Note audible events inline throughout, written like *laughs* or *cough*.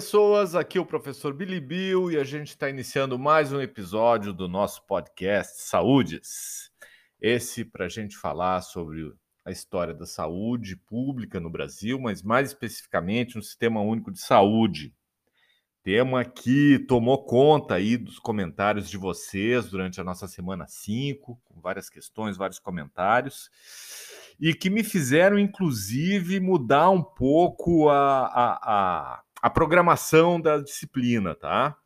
Pessoas, aqui é o professor Billy Bill e a gente está iniciando mais um episódio do nosso podcast Saúdes. Esse para a gente falar sobre a história da saúde pública no Brasil, mas mais especificamente no Sistema Único de Saúde. Tema que tomou conta aí dos comentários de vocês durante a nossa semana 5, com várias questões, vários comentários e que me fizeram, inclusive, mudar um pouco a, a, a, a programação da disciplina, tá?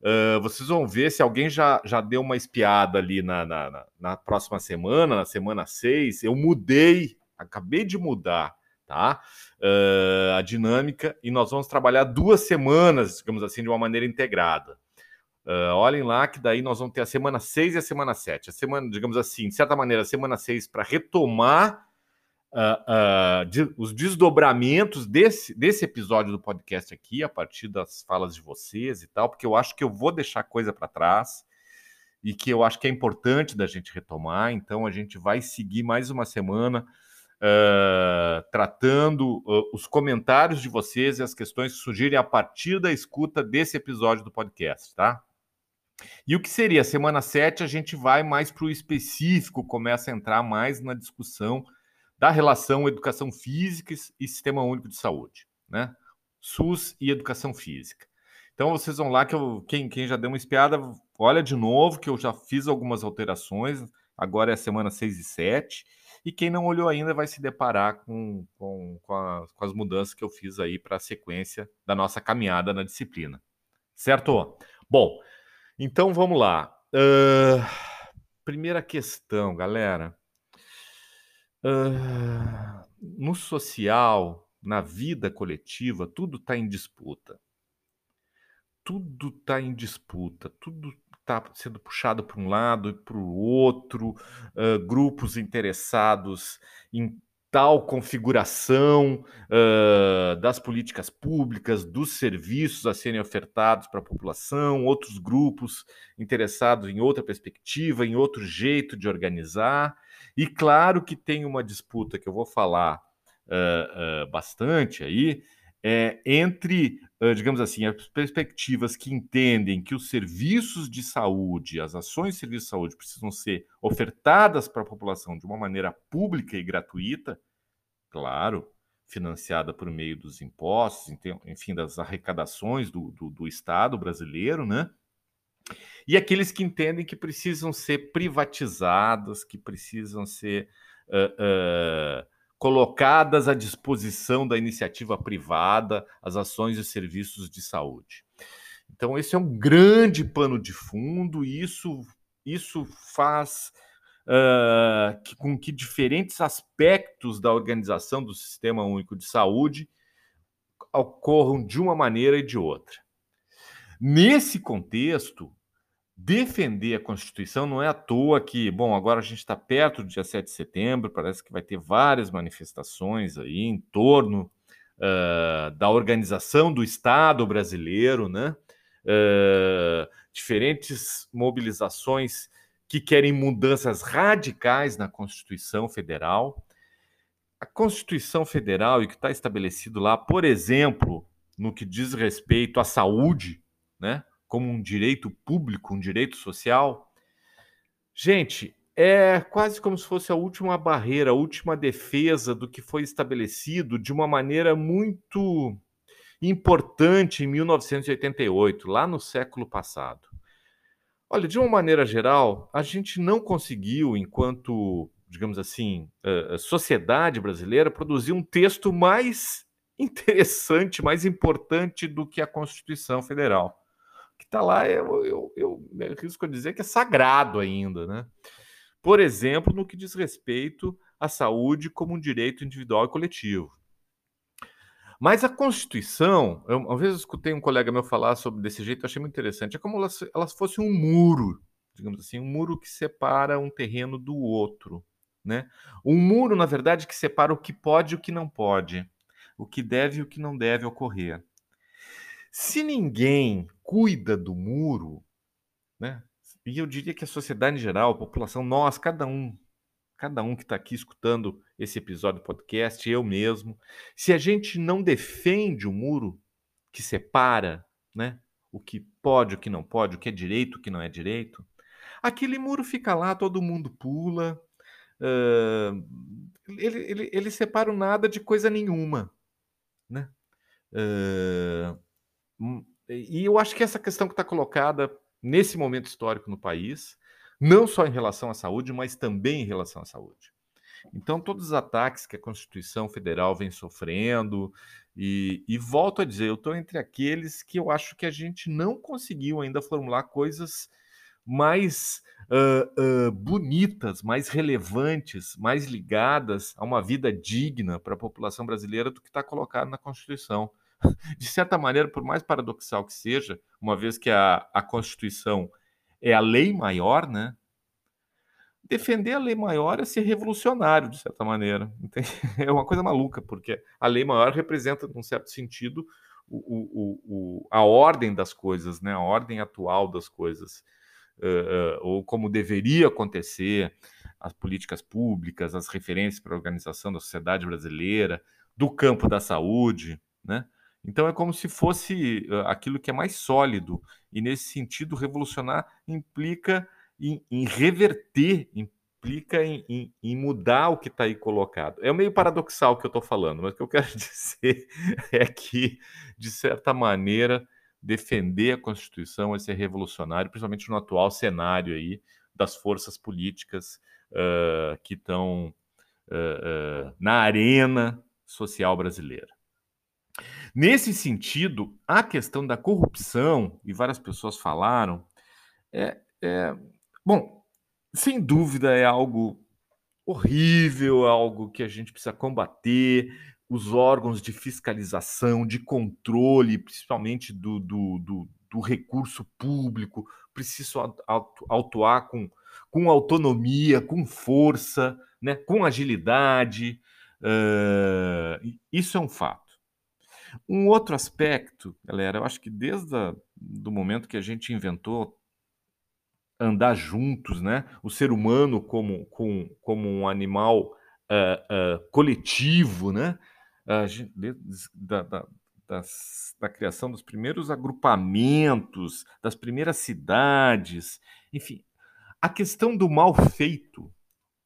Uh, vocês vão ver se alguém já, já deu uma espiada ali na, na, na próxima semana, na semana 6. Eu mudei, acabei de mudar, tá? Uh, a dinâmica e nós vamos trabalhar duas semanas, digamos assim, de uma maneira integrada. Uh, olhem lá que daí nós vamos ter a semana 6 e a semana 7. A semana, digamos assim, de certa maneira, a semana 6 para retomar uh, uh, de, os desdobramentos desse, desse episódio do podcast aqui, a partir das falas de vocês e tal, porque eu acho que eu vou deixar coisa para trás e que eu acho que é importante da gente retomar. Então, a gente vai seguir mais uma semana uh, tratando os comentários de vocês e as questões que surgirem a partir da escuta desse episódio do podcast, tá? E o que seria? Semana 7 a gente vai mais para o específico, começa a entrar mais na discussão da relação educação física e sistema único de saúde, né? SUS e educação física. Então vocês vão lá que eu, quem, quem já deu uma espiada, olha de novo que eu já fiz algumas alterações, agora é a semana 6 e 7, e quem não olhou ainda vai se deparar com, com, com, a, com as mudanças que eu fiz aí para a sequência da nossa caminhada na disciplina. Certo? Bom, então vamos lá. Uh, primeira questão, galera no social, na vida coletiva, tudo está em disputa. Tudo está em disputa, tudo está sendo puxado para um lado e para o outro, uh, grupos interessados em tal configuração uh, das políticas públicas, dos serviços a serem ofertados para a população, outros grupos interessados em outra perspectiva, em outro jeito de organizar. E claro que tem uma disputa que eu vou falar uh, uh, bastante aí, é, entre, digamos assim, as perspectivas que entendem que os serviços de saúde, as ações de serviço de saúde precisam ser ofertadas para a população de uma maneira pública e gratuita, claro, financiada por meio dos impostos, enfim, das arrecadações do, do, do Estado brasileiro, né? E aqueles que entendem que precisam ser privatizadas, que precisam ser uh, uh, colocadas à disposição da iniciativa privada, as ações e serviços de saúde. Então, esse é um grande pano de fundo, e isso, isso faz uh, que, com que diferentes aspectos da organização do Sistema Único de Saúde ocorram de uma maneira e de outra. Nesse contexto, defender a Constituição não é à toa que, bom, agora a gente está perto do dia 7 de setembro, parece que vai ter várias manifestações aí em torno uh, da organização do Estado brasileiro, né? Uh, diferentes mobilizações que querem mudanças radicais na Constituição Federal. A Constituição Federal, e o que está estabelecido lá, por exemplo, no que diz respeito à saúde, né? como um direito público, um direito social, gente, é quase como se fosse a última barreira, a última defesa do que foi estabelecido de uma maneira muito importante em 1988, lá no século passado. Olha, de uma maneira geral, a gente não conseguiu, enquanto, digamos assim, sociedade brasileira, produzir um texto mais *laughs* interessante, mais importante do que a Constituição Federal que está lá, eu, eu, eu, eu risco dizer que é sagrado ainda, né? Por exemplo, no que diz respeito à saúde como um direito individual e coletivo. Mas a Constituição, eu, uma vez eu escutei um colega meu falar sobre desse jeito, eu achei muito interessante. É como ela, ela fosse um muro, digamos assim, um muro que separa um terreno do outro. Né? Um muro, na verdade, que separa o que pode e o que não pode, o que deve e o que não deve ocorrer. Se ninguém cuida do muro, né? E eu diria que a sociedade em geral, a população, nós, cada um, cada um que está aqui escutando esse episódio do podcast, eu mesmo, se a gente não defende o muro, que separa, né? O que pode, o que não pode, o que é direito, o que não é direito. Aquele muro fica lá, todo mundo pula. Uh, ele, ele, ele separa o nada de coisa nenhuma, né? Uh, e eu acho que essa questão que está colocada nesse momento histórico no país, não só em relação à saúde, mas também em relação à saúde. Então, todos os ataques que a Constituição Federal vem sofrendo, e, e volto a dizer, eu estou entre aqueles que eu acho que a gente não conseguiu ainda formular coisas mais uh, uh, bonitas, mais relevantes, mais ligadas a uma vida digna para a população brasileira do que está colocado na Constituição. *laughs* De certa maneira, por mais paradoxal que seja, uma vez que a, a Constituição é a lei maior, né? defender a lei maior é ser revolucionário, de certa maneira. *laughs* É uma coisa maluca, porque a lei maior representa, num certo sentido, o, o, o, a ordem das coisas, né? a ordem atual das coisas, uh, ou como deveria acontecer, as políticas públicas, as referências para a organização da sociedade brasileira, do campo da saúde. Né? Então é como se fosse aquilo que é mais sólido, e nesse sentido, revolucionar implica em, em reverter, implica em, em, em, mudar o que está aí colocado. É meio paradoxal o que eu estou falando, mas o que eu quero *laughs* dizer é que, de certa maneira, defender a Constituição é ser revolucionário, principalmente no atual cenário aí das forças políticas uh, que estão uh, uh, na arena social brasileira. Nesse sentido, a questão da corrupção, e várias pessoas falaram, é, é Bom, sem dúvida é algo horrível, é algo que a gente precisa combater. Os órgãos de fiscalização, de controle, principalmente do, do, do, do recurso público, precisam atuar com, com autonomia, com força, né, com agilidade. Uh, isso é um fato. Um outro aspecto, galera, eu acho que desde o momento que a gente inventou andar juntos, né? O ser humano como, como, como um animal uh, uh, coletivo, né? Uh, da, da, das, da criação dos primeiros agrupamentos, das primeiras cidades, enfim, a questão do mal feito,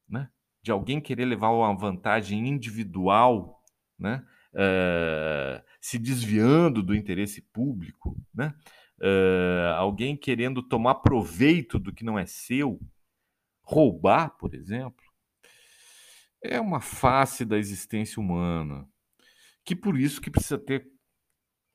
né? De alguém querer levar uma vantagem individual, né? Uh, se desviando do interesse público, né? uh, alguém querendo tomar proveito do que não é seu, roubar, por exemplo, é uma face da existência humana, que por isso que precisa ter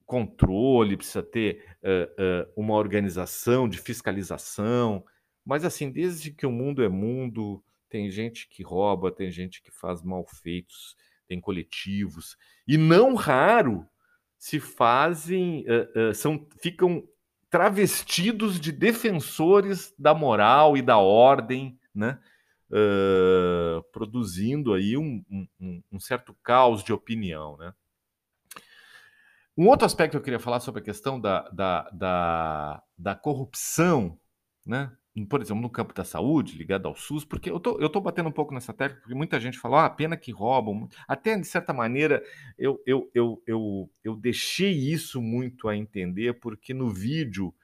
controle, precisa ter uh, uh, uma organização de fiscalização, mas assim, desde que o mundo é mundo, tem gente que rouba, tem gente que faz malfeitos, tem coletivos, e não raro se fazem, uh, são, ficam travestidos de defensores da moral e da ordem, né? Uh, produzindo aí um, um, um, certo caos de opinião, né? Um outro aspecto que eu queria falar sobre a questão da, da, da, da corrupção, né? Por exemplo, no campo da saúde, ligado ao SUS, porque eu tô, eu tô batendo um pouco nessa tecla, porque muita gente fala, ah, pena que roubam. Até, de certa maneira, eu, eu, eu, eu, eu deixei isso muito a entender, porque no vídeo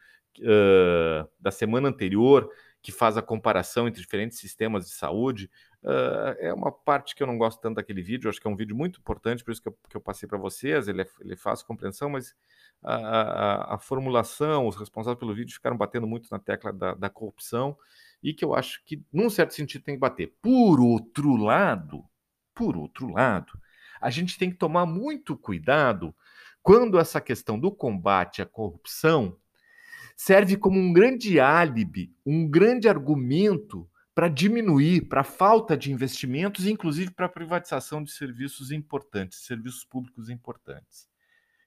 uh, da semana anterior, que faz a comparação entre diferentes sistemas de saúde, uh, é uma parte que eu não gosto tanto daquele vídeo, acho que é um vídeo muito importante, por isso que eu, que eu passei para vocês, ele é, ele fácil compreensão, mas a, a, a, formulação, os responsáveis pelo vídeo ficaram batendo muito na tecla da, da, corrupção e que eu acho que, num certo sentido, tem que bater. Por outro lado, por outro lado, a gente tem que tomar muito cuidado quando essa questão do combate à corrupção serve como um grande álibi, um grande argumento para diminuir, para a falta de investimentos, inclusive para a privatização de serviços importantes, serviços públicos importantes.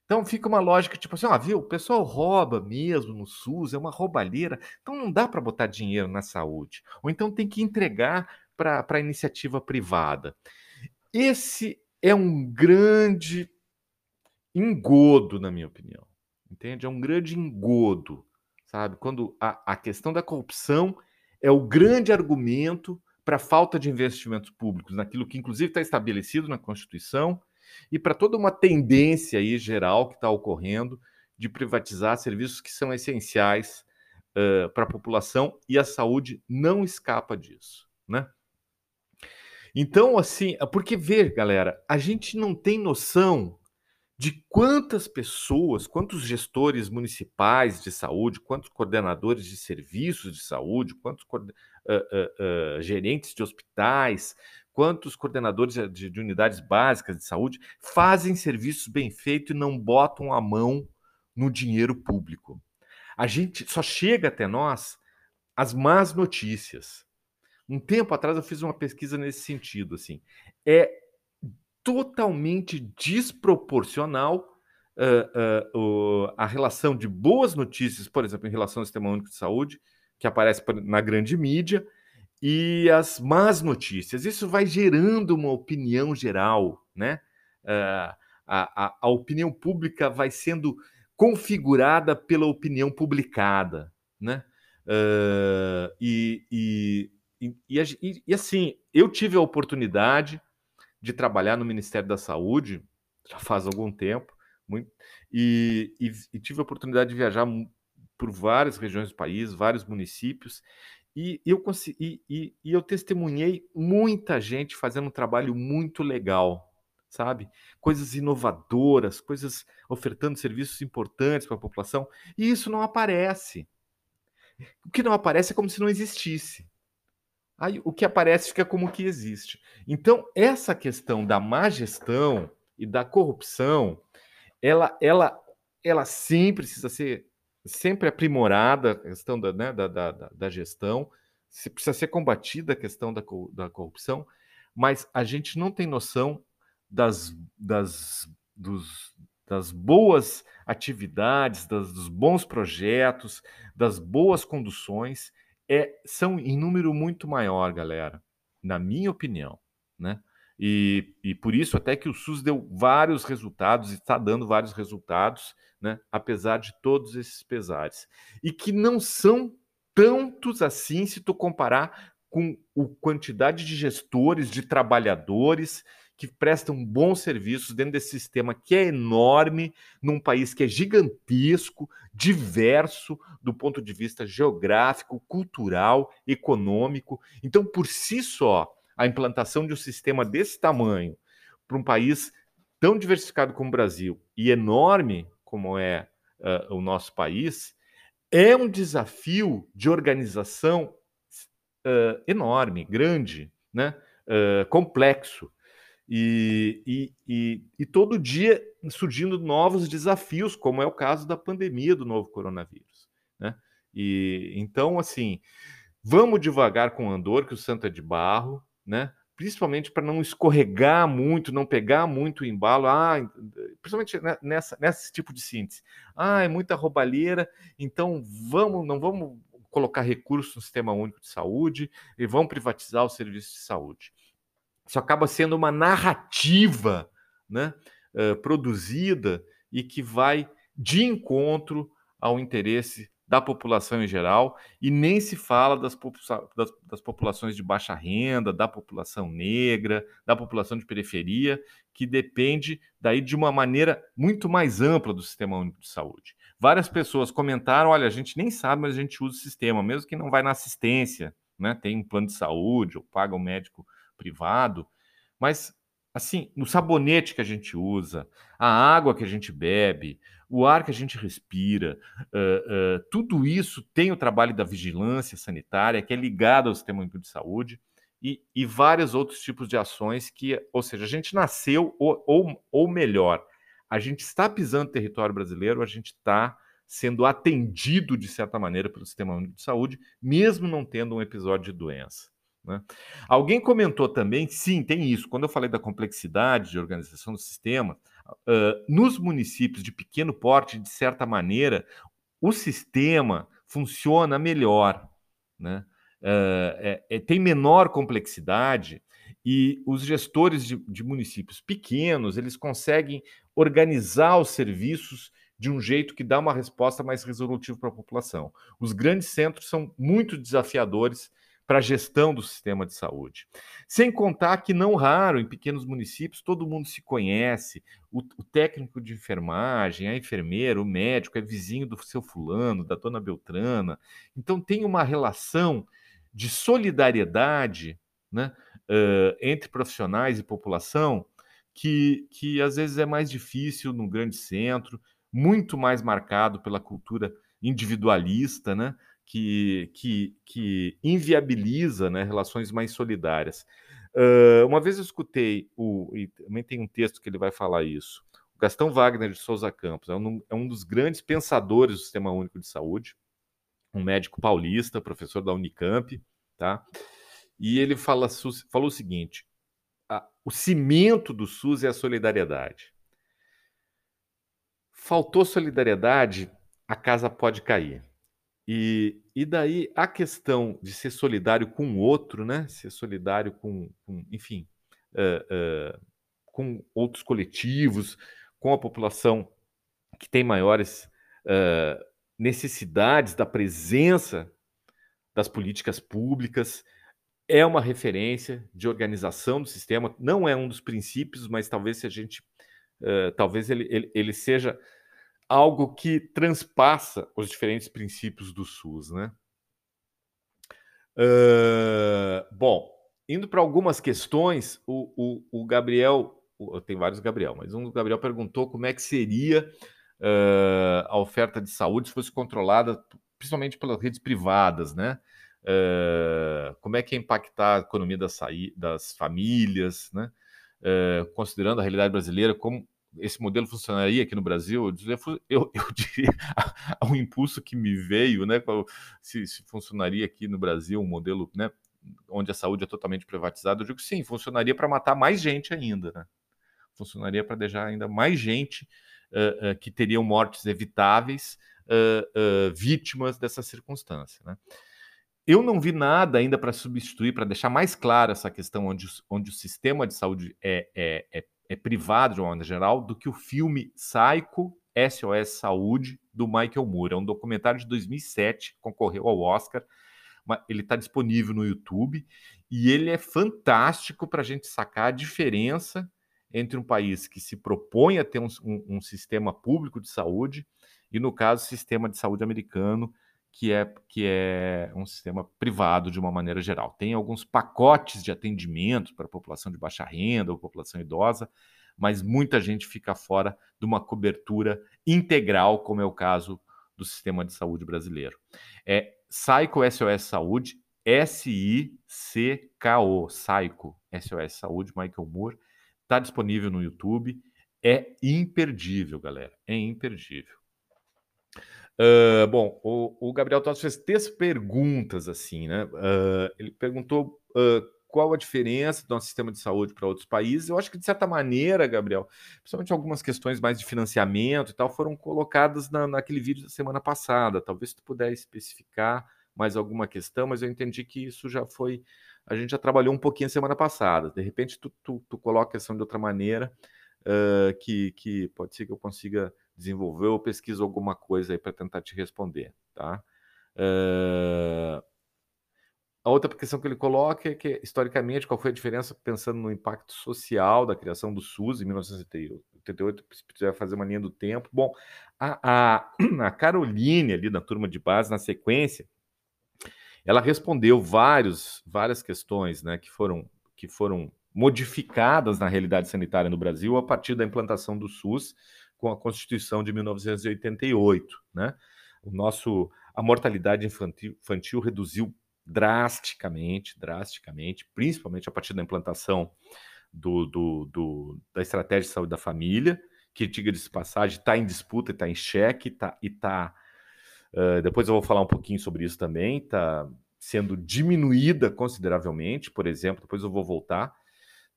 Então fica uma lógica tipo assim, ó, viu, o pessoal rouba mesmo no SUS, é uma roubalheira, então não dá para botar dinheiro na saúde. Ou então tem que entregar para a iniciativa privada. Esse é um grande engodo, na minha opinião. Entende? É um grande engodo, sabe? Quando a, a questão da corrupção é o grande argumento para a falta de investimentos públicos, naquilo que inclusive está estabelecido na Constituição e para toda uma tendência aí geral que está ocorrendo de privatizar serviços que são essenciais uh, para a população e a saúde não escapa disso, né? Então, assim, porque ver, galera, a gente não tem noção de quantas pessoas, quantos gestores municipais de saúde, quantos coordenadores de serviços de saúde, quantos uh, uh, uh, gerentes de hospitais, quantos coordenadores de, de, unidades básicas de saúde fazem serviços bem feitos e não botam a mão no dinheiro público. A gente só chega até nós as más notícias. Um tempo atrás eu fiz uma pesquisa nesse sentido, assim. É totalmente desproporcional uh, uh, uh, a relação de boas notícias, por exemplo, em relação ao Sistema Único de Saúde, que aparece na grande mídia, e as más notícias. Isso vai gerando uma opinião geral, né? a, a, a opinião pública vai sendo configurada pela opinião publicada, né? Uh, e, e, e, e, assim, eu tive a oportunidade de trabalhar no Ministério da Saúde, já faz algum tempo, muito, e, e tive a oportunidade de viajar por várias regiões do país, vários municípios, e eu, consegui, e, e eu testemunhei muita gente fazendo um trabalho muito legal, sabe? Coisas inovadoras, coisas ofertando serviços importantes para a população, e isso não aparece. O que não aparece é como se não existisse. Aí o que aparece fica como que existe. Então, essa questão da má gestão e da corrupção, ela, ela, ela sim precisa ser sempre aprimorada, a questão da, né, da, da, da gestão, precisa ser combatida a questão da, da corrupção, mas a gente não tem noção das, das, dos, das boas atividades, das, dos bons projetos, das boas conduções, é, são em número muito maior, galera, na minha opinião, né? E, e por isso até que o SUS deu vários resultados, está dando vários resultados, né? apesar de todos esses pesares. E que não são tantos assim se tu comparar com a quantidade de gestores, de trabalhadores que prestam bons serviços dentro desse sistema que é enorme, num país que é gigantesco, diverso do ponto de vista geográfico, cultural, econômico. Então, por si só, a implantação de um sistema desse tamanho para um país tão diversificado como o Brasil e enorme como é uh, o nosso país é um desafio de organização uh, enorme, grande, né? Uh, complexo. E, e, e, e, todo dia surgindo novos desafios, como é o caso da pandemia do novo coronavírus. Né? E então, assim, vamos devagar com o Andor, que o santo é de barro, né? principalmente para não escorregar muito, não pegar muito o embalo, ah, principalmente nessa, nesse tipo de síntese. Ah, é muita roubalheira, então vamos, não vamos colocar recursos no sistema único de saúde e vamos privatizar o serviço de saúde. Isso acaba sendo uma narrativa né, uh, produzida e que vai de encontro ao interesse da população em geral, e nem se fala das, das, das, populações de baixa renda, da população negra, da população de periferia, que depende daí de uma maneira muito mais ampla do Sistema Único de Saúde. Várias pessoas comentaram: olha, a gente nem sabe, mas a gente usa o sistema, mesmo que não vai na assistência, né? Tem um plano de saúde ou paga um médico privado, mas assim, no sabonete que a gente usa, a água que a gente bebe, o ar que a gente respira, uh, uh, tudo isso tem o trabalho da vigilância sanitária, que é ligado ao sistema único de saúde, e, e vários outros tipos de ações que, ou seja, a gente nasceu, ou, ou, ou melhor, a gente está pisando território brasileiro, a gente está sendo atendido de certa maneira pelo sistema único de saúde, mesmo não tendo um episódio de doença. Né? Alguém comentou também, sim, tem isso. Quando eu falei da complexidade de organização do sistema, nos municípios de pequeno porte, de certa maneira, o sistema funciona melhor, né? Uh, é, é, tem menor complexidade e os gestores de, de municípios pequenos eles conseguem organizar os serviços de um jeito que dá uma resposta mais resolutiva para a população. Os grandes centros são muito desafiadores para a gestão do sistema de saúde. Sem contar que, não raro, em pequenos municípios, todo mundo se conhece, o, o técnico de enfermagem, a enfermeira, o médico é vizinho do seu fulano, da dona Beltrana. Então, tem uma relação de solidariedade né, uh, entre profissionais e população que, que às vezes é mais difícil no grande centro, muito mais marcado pela cultura individualista, né? Que, que, que inviabiliza né, relações mais solidárias. Uh, uma vez eu escutei, o, e também tem um texto que ele vai falar isso, o Gastão Wagner de Souza Campos, é um, é um dos grandes pensadores do Sistema Único de Saúde, um médico paulista, professor da Unicamp, tá? E ele fala, falou o seguinte: a, o cimento do SUS é a solidariedade. Faltou solidariedade, a casa pode cair. E, e daí a questão de ser solidário com o outro, né? Ser solidário com, com enfim, uh, uh, com outros coletivos, com a população que tem maiores uh, necessidades da presença das políticas públicas, é uma referência de organização do sistema, não é um dos princípios, mas talvez se a gente, talvez ele, ele, ele seja algo que transpassa os diferentes princípios do SUS, né? Uh, bom, indo para algumas questões, o, o, o Gabriel, o, tem vários Gabriel, mas um do Gabriel perguntou como é que seria uh, a oferta de saúde se fosse controlada principalmente pelas redes privadas, né? Uh, como é que ia impactar a economia das, das famílias, né? considerando a realidade brasileira, como esse modelo funcionaria aqui no Brasil? Eu, eu, *laughs* eu diria, um impulso que me veio, né? Se, se, funcionaria aqui no Brasil um modelo, né? Onde a saúde é totalmente privatizada, eu digo sim, funcionaria para matar mais gente ainda, né? Funcionaria para deixar ainda mais gente uh, uh, que teriam mortes evitáveis uh, vítimas dessa circunstância, né? Eu não vi nada ainda para substituir, para deixar mais clara essa questão onde, onde o sistema de saúde é, é, é é privado de uma maneira geral do que o filme Psycho SOS Saúde do Michael Moore. É um documentário de 2007, concorreu ao Oscar. Ele está disponível no YouTube e ele é fantástico para a gente sacar a diferença entre um país que se propõe a ter um, um, um sistema público de saúde e, no caso, o sistema de saúde americano, que é, que é um sistema privado de uma maneira geral. Tem alguns pacotes de atendimento para a população de baixa renda ou população idosa, mas muita gente fica fora de uma cobertura integral, como é o caso do sistema de saúde brasileiro. É Psycho SOS Saúde, S-I-C-K-O, Psycho SOS Saúde, Michael Moore, está disponível no YouTube. É imperdível, galera, é imperdível. Uh, bom, o, o, Gabriel Tossi fez três perguntas assim, né? Uh, ele perguntou uh, qual a diferença do nosso sistema de saúde para outros países. Eu acho que, de certa maneira, Gabriel, principalmente algumas questões mais de financiamento e tal, foram colocadas na, naquele vídeo da semana passada. Talvez tu puder especificar mais alguma questão, mas eu entendi que isso já foi. A gente já trabalhou um pouquinho semana passada. De repente, tu, tu, tu coloca a questão de outra maneira, que, que pode ser que eu consiga desenvolveu ou pesquisa alguma coisa aí para tentar te responder, tá? Uh... A outra questão que ele coloca é que, historicamente, qual foi a diferença, pensando no impacto social da criação do SUS em 1988, se quiser fazer uma linha do tempo. Bom, a, a, *clears throat* a Caroline, ali na turma de base, na sequência, ela respondeu vários, várias questões né, que, foram, que foram modificadas na realidade sanitária no Brasil a partir da implantação do SUS com a Constituição de 1988, né? O nosso a mortalidade infantil, infantil reduziu drasticamente, drasticamente, principalmente a partir da implantação do, do, do, da estratégia de saúde da família, que, diga de passagem, está em disputa, está em xeque, tá, e está. Uh, depois eu vou falar um pouquinho sobre isso também, está sendo diminuída consideravelmente, por exemplo, depois eu vou voltar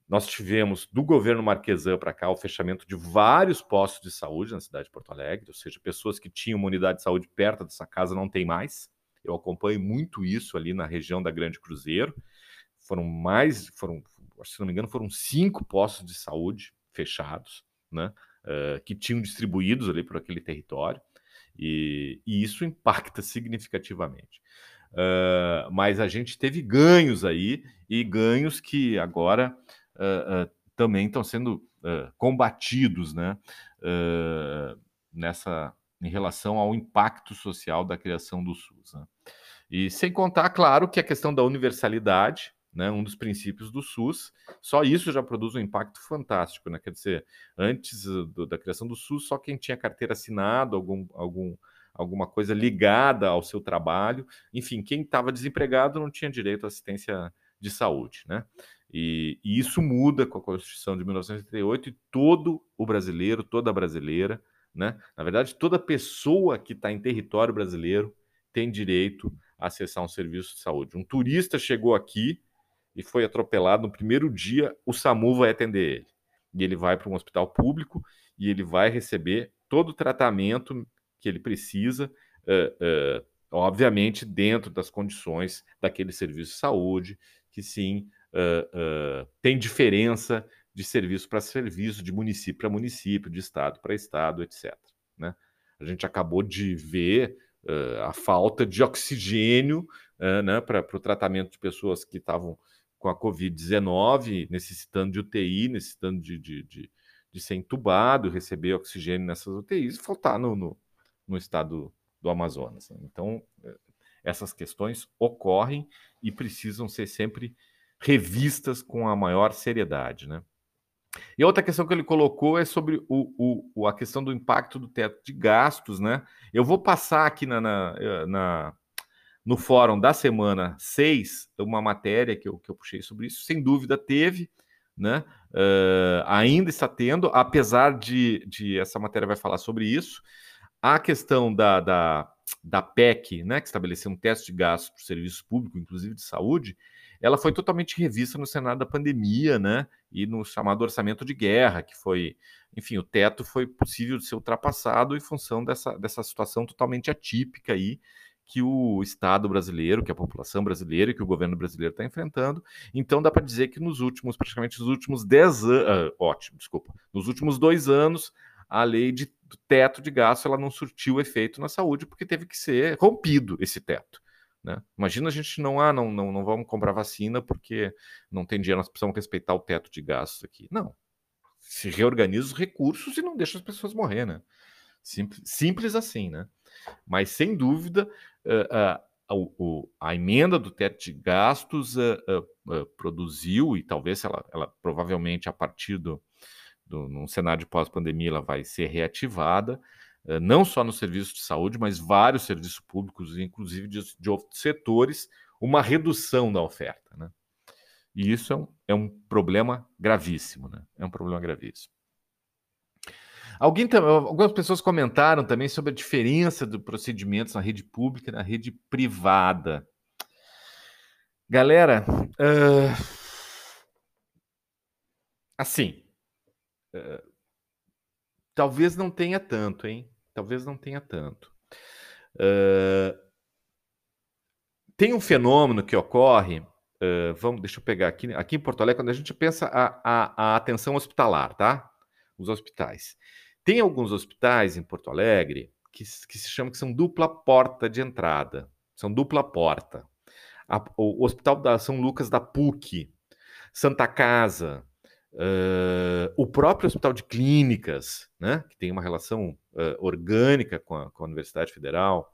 nós tivemos do governo Marquesan para cá o fechamento de vários postos de saúde na cidade de Porto Alegre, ou seja, pessoas que tinham uma unidade de saúde perto dessa casa não tem mais. Eu acompanho muito isso ali na região da Grande Cruzeiro. Foram mais, foram, se não me engano, foram cinco postos de saúde fechados, né, uh, que tinham distribuídos ali por aquele território, e, e isso impacta *laughs* significativamente. Uh, mas a gente teve ganhos aí e ganhos que agora também estão sendo combatidos, né? nessa em relação ao impacto social da criação do SUS. Né? E sem contar, claro, que a questão da universalidade, né, um dos princípios do SUS, só isso já produz um impacto fantástico, né? Quer dizer, antes do, da criação do SUS, só quem tinha carteira assinada, algum, algum, alguma coisa ligada ao seu trabalho, enfim, quem estava desempregado não tinha direito à assistência de saúde, né? E, e, isso muda com a Constituição de 1988 e todo o brasileiro, toda a brasileira, né? Na verdade, toda pessoa que está em território brasileiro tem direito a acessar um serviço de saúde. Um turista chegou aqui e foi atropelado no primeiro dia, o SAMU vai atender ele. E ele vai para um hospital público e ele vai receber todo o tratamento que ele precisa, uh, uh, obviamente dentro das condições daquele serviço de saúde, que sim uh, tem diferença de serviço para serviço, de município para município, de estado para estado, etc. Né? A gente acabou de ver a falta de oxigênio né, para o tratamento de pessoas que estavam com a Covid-19, necessitando de UTI, necessitando de, de, de, de, ser entubado, receber oxigênio nessas UTIs faltar no, no, no estado do Amazonas. Né? Então, essas questões ocorrem e precisam ser sempre revistas com a maior seriedade. Né? E outra questão que ele colocou é sobre o, o, a questão do impacto do teto de gastos. Né? Eu vou passar aqui na, na, eh, na no fórum da semana 6, uma matéria que eu, que eu puxei sobre isso, sem dúvida teve, né? Uh, ainda está tendo, apesar de, de essa matéria vai falar sobre isso, a questão da, da, da PEC, né, que estabeleceu um teste de gastos para o serviço público, inclusive de saúde, ela foi totalmente revista no cenário da pandemia, né, e no chamado orçamento de guerra, que foi, enfim, o teto foi possível de ser ultrapassado em função dessa, dessa situação totalmente atípica aí, que o Estado brasileiro, que a população brasileira, que o governo brasileiro está enfrentando. Então dá para dizer que nos últimos, praticamente nos últimos 10 anos, uh, ótimo, desculpa, nos últimos dois anos, a lei de teto de gasto ela não surtiu efeito na saúde porque teve que ser rompido esse teto. Né? Imagina a gente não, ah, não, não, não vamos comprar vacina porque não tem dinheiro, nós precisamos respeitar o teto de gastos aqui. Não. Se reorganiza os recursos e não deixa as pessoas morrer, né? Simples, simples assim, né? Mas sem dúvida, uh, uh, a, a, emenda do teto de gastos uh, produziu, e talvez ela, ela provavelmente a partir do, do, num cenário de pós-pandemia, ela vai ser reativada, não só no serviço de saúde, mas vários serviços públicos, inclusive de, de outros setores, uma redução da oferta. Né? E isso é um, é um problema gravíssimo, né? É um problema gravíssimo. Alguém, algumas pessoas comentaram também sobre a diferença de procedimentos na rede pública e na rede privada. Galera, uh, assim, uh, talvez não tenha tanto, hein? Talvez não tenha tanto. Uh, tem um fenômeno que ocorre. Uh, vamos, deixa eu pegar aqui. Aqui em Porto Alegre, quando a gente pensa a, a, a, atenção hospitalar, tá? Os hospitais. Tem alguns hospitais em Porto Alegre que, que se chamam que são dupla porta de entrada. São dupla porta. A, o Hospital da São Lucas da PUC, Santa Casa, Uh, o próprio Hospital de Clínicas, né, que tem uma relação uh, orgânica com a, com a, Universidade Federal,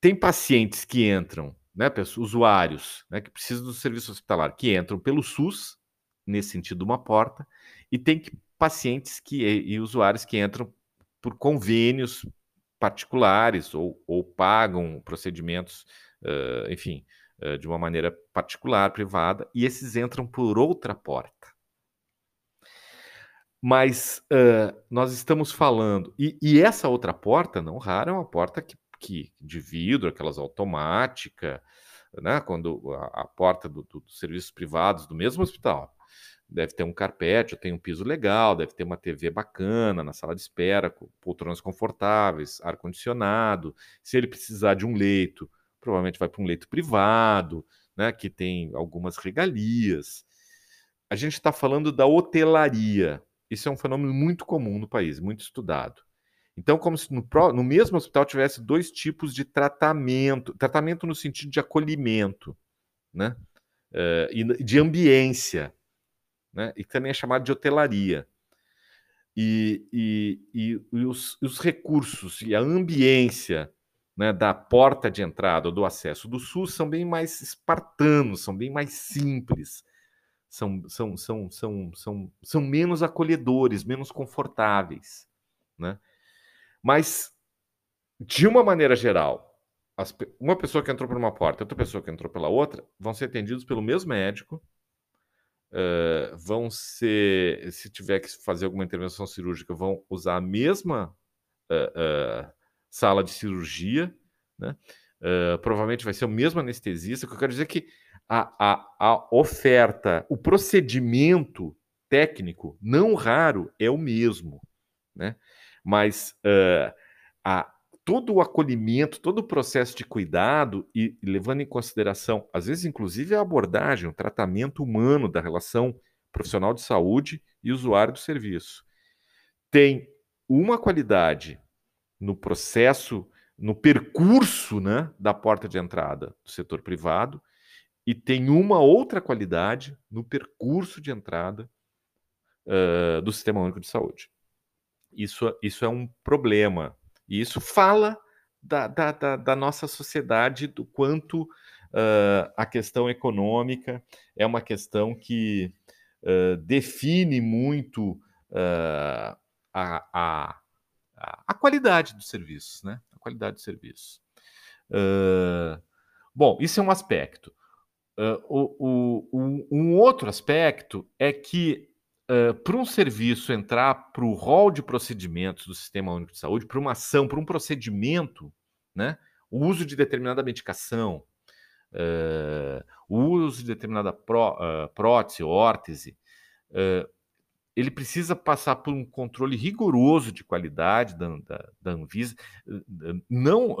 tem pacientes que entram, né, usuários né, que precisam do serviço hospitalar, que entram pelo SUS, nesse sentido, uma porta, e tem que, pacientes que, e, e usuários que entram por convênios particulares ou, ou pagam procedimentos, uh, enfim, eh, de uma maneira particular, privada, e esses entram por outra porta. Mas uh, nós estamos falando, e, e, essa outra porta, não rara, é uma porta que, que de vidro, aquelas automática, né? quando a, a porta dos do, do serviços privados do mesmo hospital deve ter um carpete, tem um piso legal, deve ter uma TV bacana na sala de espera, poltronas confortáveis, ar-condicionado. Se ele precisar de um leito, provavelmente vai para um leito privado, né, que tem algumas regalias. A gente está falando da hotelaria. Isso é um fenômeno muito comum no país, muito estudado. Então, como se no, no, mesmo hospital tivesse dois tipos de tratamento, tratamento no sentido de acolhimento, né? Uh, e de ambiência, né? E também é chamado de hotelaria. E, e, e, e os, os, recursos e a ambiência né, da porta de entrada ou do acesso do SUS são bem mais espartanos, são bem mais simples, são, são, são, são, são, são menos acolhedores, menos confortáveis. Né? Mas, de uma maneira geral, as, uma pessoa que entrou por uma porta outra pessoa que entrou pela outra vão ser atendidos pelo mesmo médico, uh, vão ser, se tiver que fazer alguma intervenção cirúrgica, vão usar a mesma uh, sala de cirurgia, né? provavelmente vai ser o mesmo anestesista. O que eu quero dizer é que a, a, a oferta, o procedimento técnico, não raro, é o mesmo, né? Mas uh, a, todo o acolhimento, todo o processo de cuidado e, e levando em consideração, às vezes, inclusive, a abordagem, o tratamento humano da relação profissional de saúde e usuário do serviço, tem uma qualidade no processo, no percurso né, da porta de entrada do setor privado, e tem uma outra qualidade no percurso de entrada uh, do Sistema Único de Saúde. Isso, isso é um problema. E isso fala da, da, da, da nossa sociedade, do quanto uh, a questão econômica é uma questão que uh, define muito a, a, a, qualidade dos serviços, né? A qualidade dos serviços. bom, isso é um aspecto. O, o, um, outro aspecto é que para um serviço entrar para o rol de procedimentos do Sistema Único de Saúde, para uma ação, para um procedimento, né? o uso de determinada medicação, uh, o uso de determinada pró, uh, prótese, órtese, uh, ele precisa passar por um controle rigoroso de qualidade da, da, da Anvisa, não,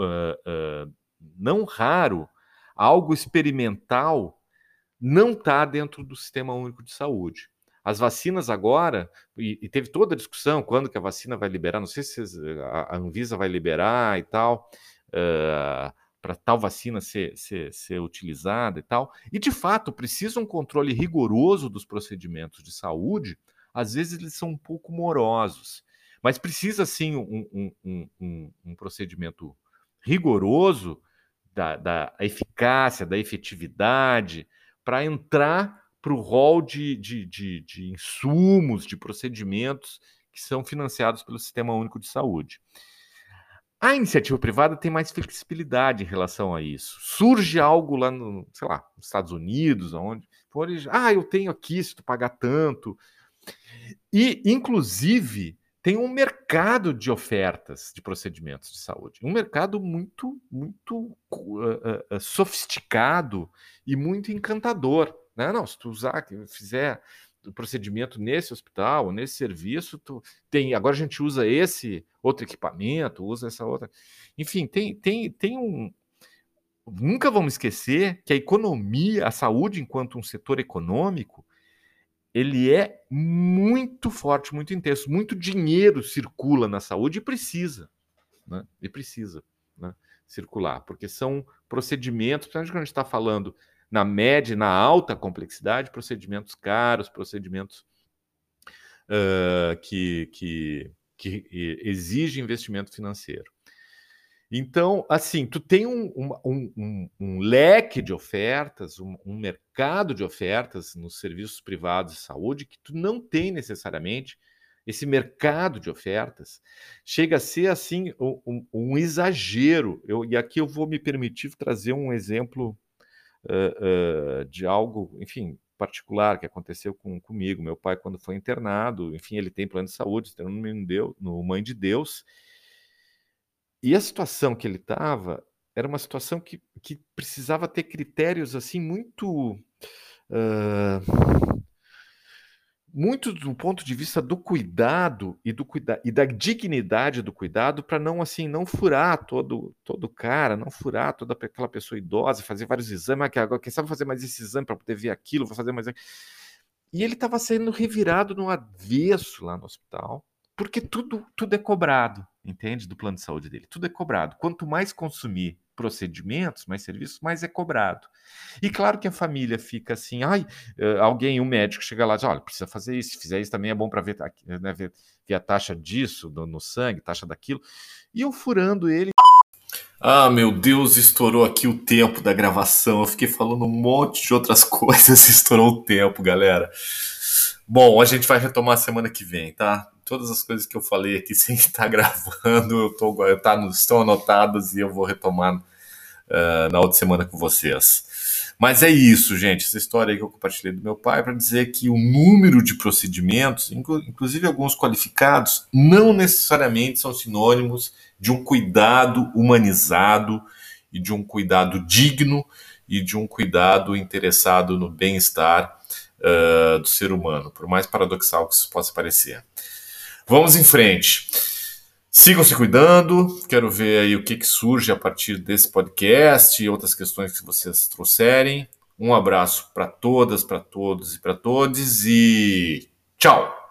não raro, algo experimental não está dentro do Sistema Único de Saúde. As vacinas agora, e, e, teve toda a discussão quando que a vacina vai liberar, não sei se a, a Anvisa vai liberar e tal, uh, para tal vacina ser, ser, ser utilizada e tal. E de fato, precisa um controle rigoroso dos procedimentos de saúde, às vezes eles são um pouco morosos, mas precisa sim um, um, um, um procedimento rigoroso da, da eficácia, da efetividade, para entrar para o rol de, de, de, de insumos, de procedimentos que são financiados pelo Sistema Único de Saúde. A iniciativa privada tem mais flexibilidade em relação a isso. Surge algo lá no, sei lá, nos Estados Unidos, onde, ah, eu tenho aqui se tu pagar tanto. E, inclusive, tem um mercado de ofertas de procedimentos de saúde, um mercado muito, muito uh, uh, sofisticado e muito encantador. Né? Não, se tu usar, fizer o procedimento nesse hospital, nesse serviço, tu tem. Agora a gente usa esse outro equipamento, usa essa outra. Enfim, tem, tem, tem um. Nunca vamos esquecer que a economia, a saúde, enquanto um setor econômico, ele é muito forte, muito intenso. Muito dinheiro circula na saúde e precisa, né? E precisa né? circular, porque são procedimentos, principalmente quando a gente está falando na média, na alta complexidade, procedimentos caros, procedimentos uh, que, que, que exigem investimento financeiro. Então, assim, tu tem um, um, um, um leque de ofertas, um, mercado de ofertas nos serviços privados de saúde que tu não tem necessariamente esse mercado de ofertas chega a ser assim um, exagero. Eu, e aqui eu vou me permitir trazer um exemplo uh, uh, de algo, enfim, particular que aconteceu com, comigo. Meu pai, quando foi internado, enfim, ele tem plano de saúde, está no, Deus, no Mãe de Deus. E a situação que ele estava era uma situação que, que precisava ter critérios assim muito. Uh, muito do ponto de vista do cuidado e do cuida e da dignidade do cuidado para não assim não furar todo todo cara, não furar toda aquela pessoa idosa, fazer vários exames, que agora quem sabe fazer mais esse exame para poder ver aquilo, vou fazer mais E ele estava sendo revirado no avesso lá no hospital Porque tudo, tudo é cobrado, entende? Do plano de saúde dele. Tudo é cobrado. Quanto mais consumir procedimentos, mais serviços, mais é cobrado. E claro que a família fica assim, ai, eh, alguém, um médico chega lá e diz, olha, precisa fazer isso, se fizer isso também é bom para ver, né, ver, ver, a taxa disso no, sangue, taxa daquilo. E eu furando ele. Ah, meu Deus, estourou aqui o tempo da gravação. Eu fiquei falando um monte de outras *laughs* coisas, estourou o tempo, galera. Bom, a gente vai retomar semana que vem, tá? Todas as coisas que eu falei aqui *laughs* sem estar gravando, eu tô, eu tá, estão anotadas e eu vou retomar uh, na outra semana com vocês. Mas é isso, gente. Essa história aí que eu compartilhei do meu pai para dizer que o número de procedimentos, inclusive alguns qualificados, não necessariamente são sinônimos de um cuidado humanizado e de um cuidado digno e de um cuidado interessado no bem-estar uh, do ser humano, por mais paradoxal que isso possa parecer. Vamos em frente. Sigam se cuidando. Quero ver aí o que, que surge a partir desse podcast e outras questões que vocês trouxerem. Um abraço para todas, para todos e para todos e tchau!